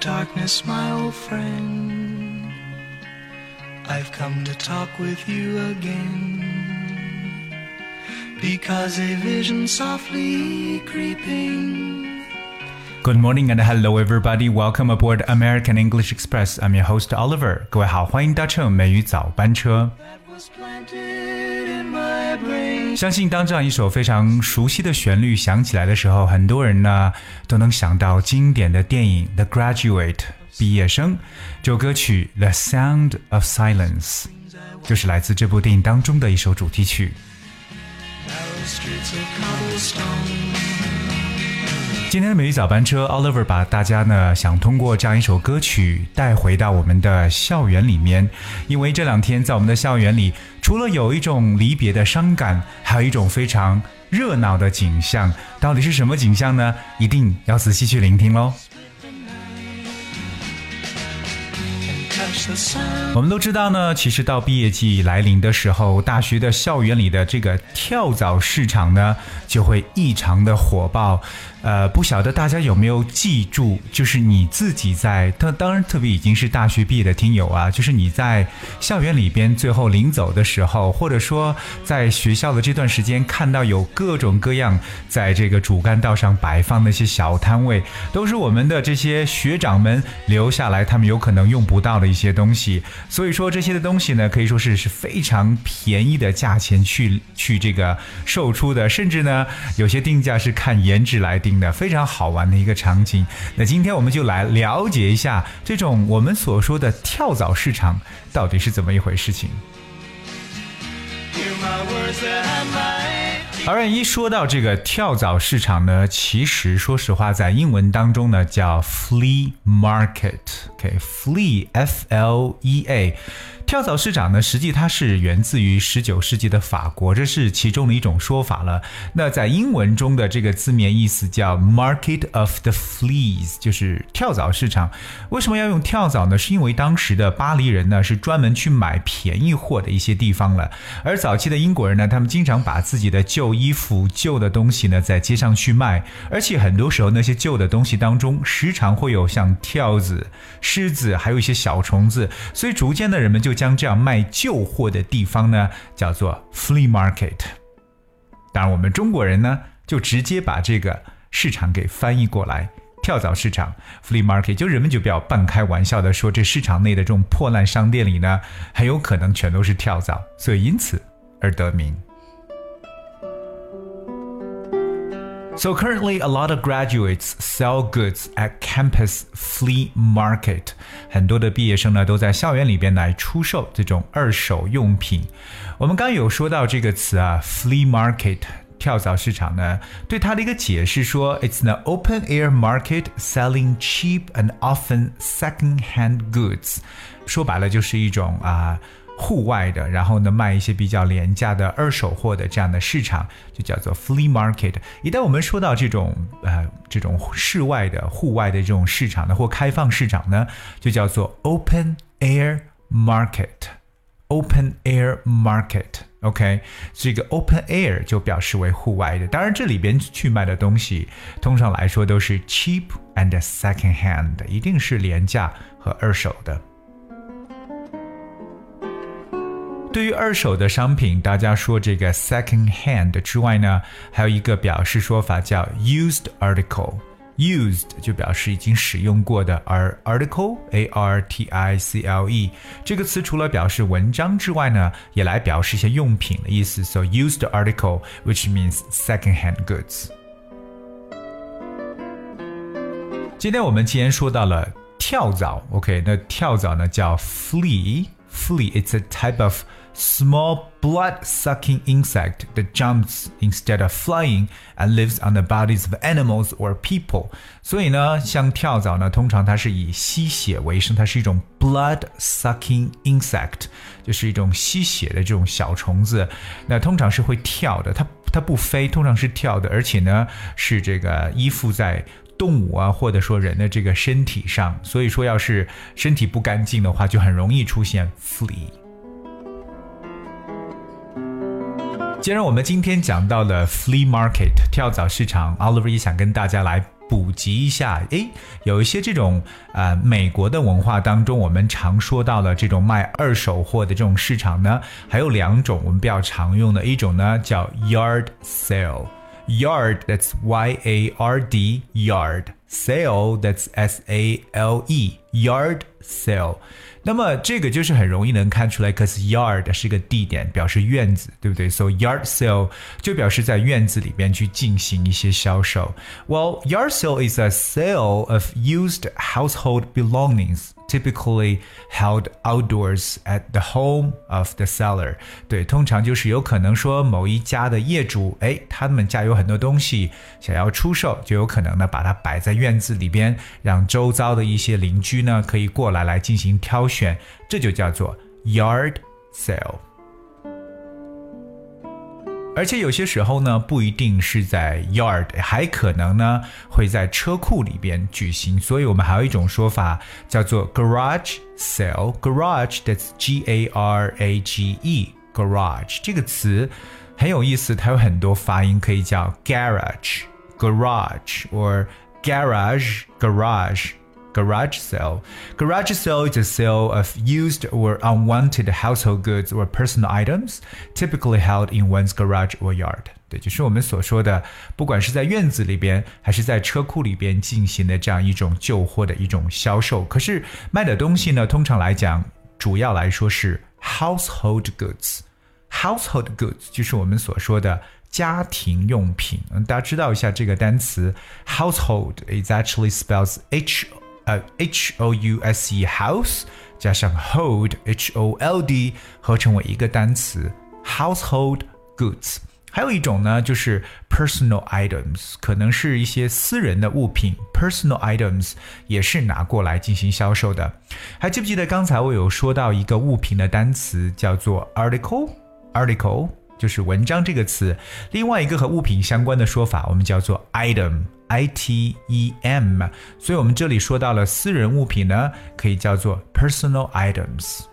darkness, my old friend. I've come to talk with you again. Because a vision softly creeping. Good morning and hello everybody. Welcome aboard American English Express. I'm your host Oliver. 各位好，欢迎搭乘美语早班车。 That was planted in my brain. 相信当这样一首非常熟悉的旋律响起来的时候，很多人呢都能想到经典的电影《The Graduate》毕业生。这首歌曲《The Sound of Silence》就是来自这部电影当中的一首主题曲。今天的美丽早班车，Oliver 把大家呢想通过这样一首歌曲带回到我们的校园里面，因为这两天在我们的校园里，除了有一种离别的伤感，还有一种非常热闹的景象。到底是什么景象呢？一定要仔细去聆听喽。我们都知道呢，其实到毕业季来临的时候，大学的校园里的这个跳蚤市场呢，就会异常的火爆。呃，不晓得大家有没有记住，就是你自己在，当当然特别已经是大学毕业的听友啊，就是你在校园里边最后临走的时候，或者说在学校的这段时间，看到有各种各样在这个主干道上摆放那些小摊位，都是我们的这些学长们留下来，他们有可能用不到的一些东西。所以说这些的东西呢，可以说是是非常便宜的价钱去去这个售出的，甚至呢有些定价是看颜值来定的，非常好玩的一个场景。那今天我们就来了解一下这种我们所说的跳蚤市场到底是怎么一回事情。而一说到这个跳蚤市场呢，其实说实话，在英文当中呢叫 flea market。OK，flea f l e a。跳蚤市场呢，实际它是源自于十九世纪的法国，这是其中的一种说法了。那在英文中的这个字面意思叫 Market of the Fleas，就是跳蚤市场。为什么要用跳蚤呢？是因为当时的巴黎人呢是专门去买便宜货的一些地方了，而早期的英国人呢，他们经常把自己的旧衣服、旧的东西呢在街上去卖，而且很多时候那些旧的东西当中，时常会有像跳子、虱子，还有一些小虫子，所以逐渐的人们就将这样卖旧货的地方呢叫做 flea market。当然，我们中国人呢就直接把这个市场给翻译过来。跳蚤市场 （flea market） 就人们就比较半开玩笑的说，这市场内的这种破烂商店里呢，很有可能全都是跳蚤，所以因此而得名。So currently, a lot of graduates sell goods at campus flea market. 很多的毕业生呢都在校园里边来出售这种二手用品。我们刚刚有说到这个词啊，flea market。跳蚤市场呢，对它的一个解释说，it's an open air market selling cheap and often second-hand goods。说白了就是一种啊。 户外的，然后呢卖一些比较廉价的二手货的这样的市场，就叫做 flea market。一旦我们说到这种呃这种室外的、户外的这种市场呢，或开放市场呢，就叫做 open air market。open air market。OK，这个 open air 就表示为户外的。当然，这里边去卖的东西，通常来说都是 cheap and second hand，一定是廉价和二手的。对于二手的商品，大家说这个 second hand 之外呢，还有一个表示说法叫 used article。used 就表示已经使用过的，而 article a r t i c l e 这个词除了表示文章之外呢，也来表示一些用品的意思。So used article, which means second-hand goods. 今天我们既然说到了跳蚤，OK，那跳蚤呢叫 flea。 Flea, it's a type of small blood-sucking insect that jumps instead of flying and lives on the bodies of animals or people. 所以呢，像跳蚤呢，通常它是以吸血为生，它是一种 blood-sucking insect，就是一种吸血的这种小虫子。那通常是会跳的，它它不飞，通常是跳的，而且呢是这个依附在。 动物啊，或者说人的这个身体上，所以说要是身体不干净的话，就很容易出现 flea。既然我们今天讲到了 flea market 跳蚤市场，Oliver 也想跟大家来普及一下，诶，有一些这种呃美国的文化当中，我们常说到的这种卖二手货的这种市场呢，还有两种我们比较常用的，一种呢叫 yard sale sale，yard that's y a r d yard sale that's s a l e yard sale。那么这个就是很容易能看出来，cause yard 是个地点，表示院子，对不对？So yard sale 就表示在院子里边去进行一些销售。Well, yard sale is a sale of used household belongings Typically held outdoors at the home of the seller。对，通常就是有可能说某一家的业主，哎，他们家有很多东西想要出售，就有可能呢把它摆在院子里边，让周遭的一些邻居呢可以过来来进行挑选，这就叫做 yard sale。而且有些时候呢，不一定是在 yard，还可能呢会在车库里边举行。所以我们还有一种说法叫做 garage sale。garage that's G A R A G E garage 这个词很有意思，它有很多发音，可以叫 garage garage or garage garage。garage sale. Garage sale is a sale of used or unwanted household goods or personal items, typically held in one's garage or yard. 对，就是我们所说的，不管是在院子里边还是在车库里边进行的这样一种旧货的一种销售。可是卖的东西呢，通常来讲，主要来说是 household goods。household goods 就是我们所说的家庭用品。嗯，大家知道一下这个单词 household is actually spells H 呃，H O U S E house 加上 hold H O L D 合成为一个单词 household goods。还有一种呢，就是 personal items，可能是一些私人的物品，personal items 也是拿过来进行销售的。还记不记得刚才我有说到一个物品的单词叫做 article，article 就是文章这个词。另外一个和物品相关的说法，我们叫做 item。I T E M，所以我们这里说到了私人物品呢，可以叫做 personal items。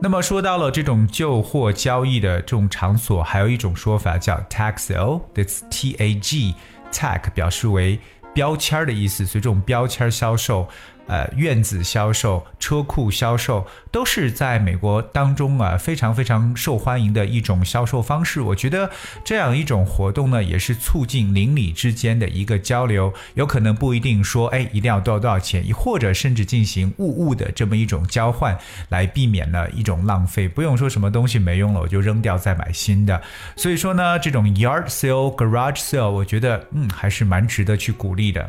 那么说到了这种旧货交易的这种场所，还有一种说法叫 tag sale，that's T A G tag 表示为标签的意思，所以这种标签销售。呃，院子销售、车库销售都是在美国当中啊非常非常受欢迎的一种销售方式。我觉得这样一种活动呢，也是促进邻里之间的一个交流。有可能不一定说，哎，一定要多少多少钱，或者甚至进行物物的这么一种交换，来避免了一种浪费。不用说什么东西没用了，我就扔掉再买新的。所以说呢，这种 yard sale、garage sale，我觉得嗯还是蛮值得去鼓励的。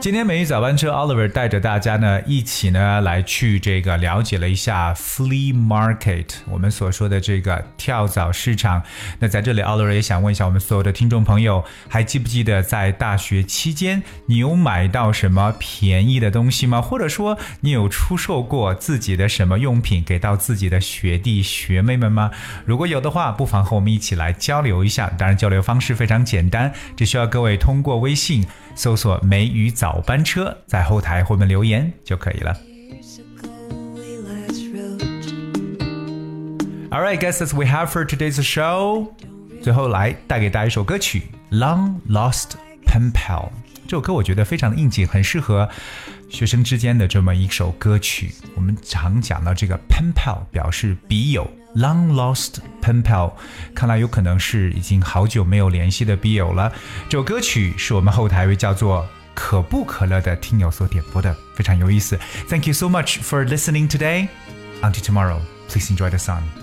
今天美语早班车，Oliver 带着大家呢一起呢来去这个了解了一下 flea market，我们所说的这个跳蚤市场。那在这里，Oliver 也想问一下我们所有的听众朋友，还记不记得在大学期间你有买到什么便宜的东西吗？或者说你有出售过自己的什么用品给到自己的学弟学妹们吗？如果有的话，不妨和我们一起来交流一下。当然，交流方式非常简单，只需要各位通过微信。搜索“美语早班车”，在后台后面留言就可以了。All right, guys, that's we have for today's show。最后来带给大家一首歌曲《Long Lost Pen Pal》。这首歌我觉得非常的应景，很适合学生之间的这么一首歌曲。我们常讲到这个 pen pal 表示笔友，long lost pen pal，看来有可能是已经好久没有联系的笔友了。这首歌曲是我们后台一位叫做可不可乐的听友所点播的，非常有意思。Thank you so much for listening today. Until tomorrow, please enjoy the sun.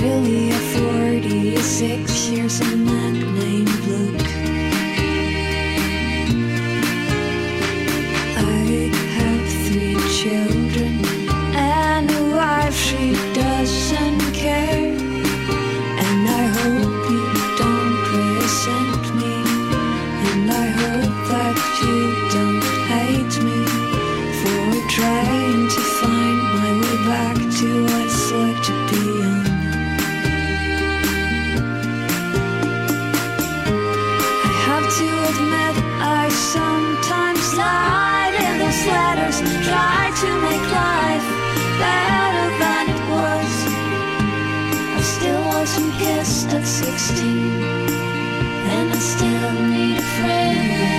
Really a 46 years old man named Luke. guys who kissed at 16 And I still need a friend.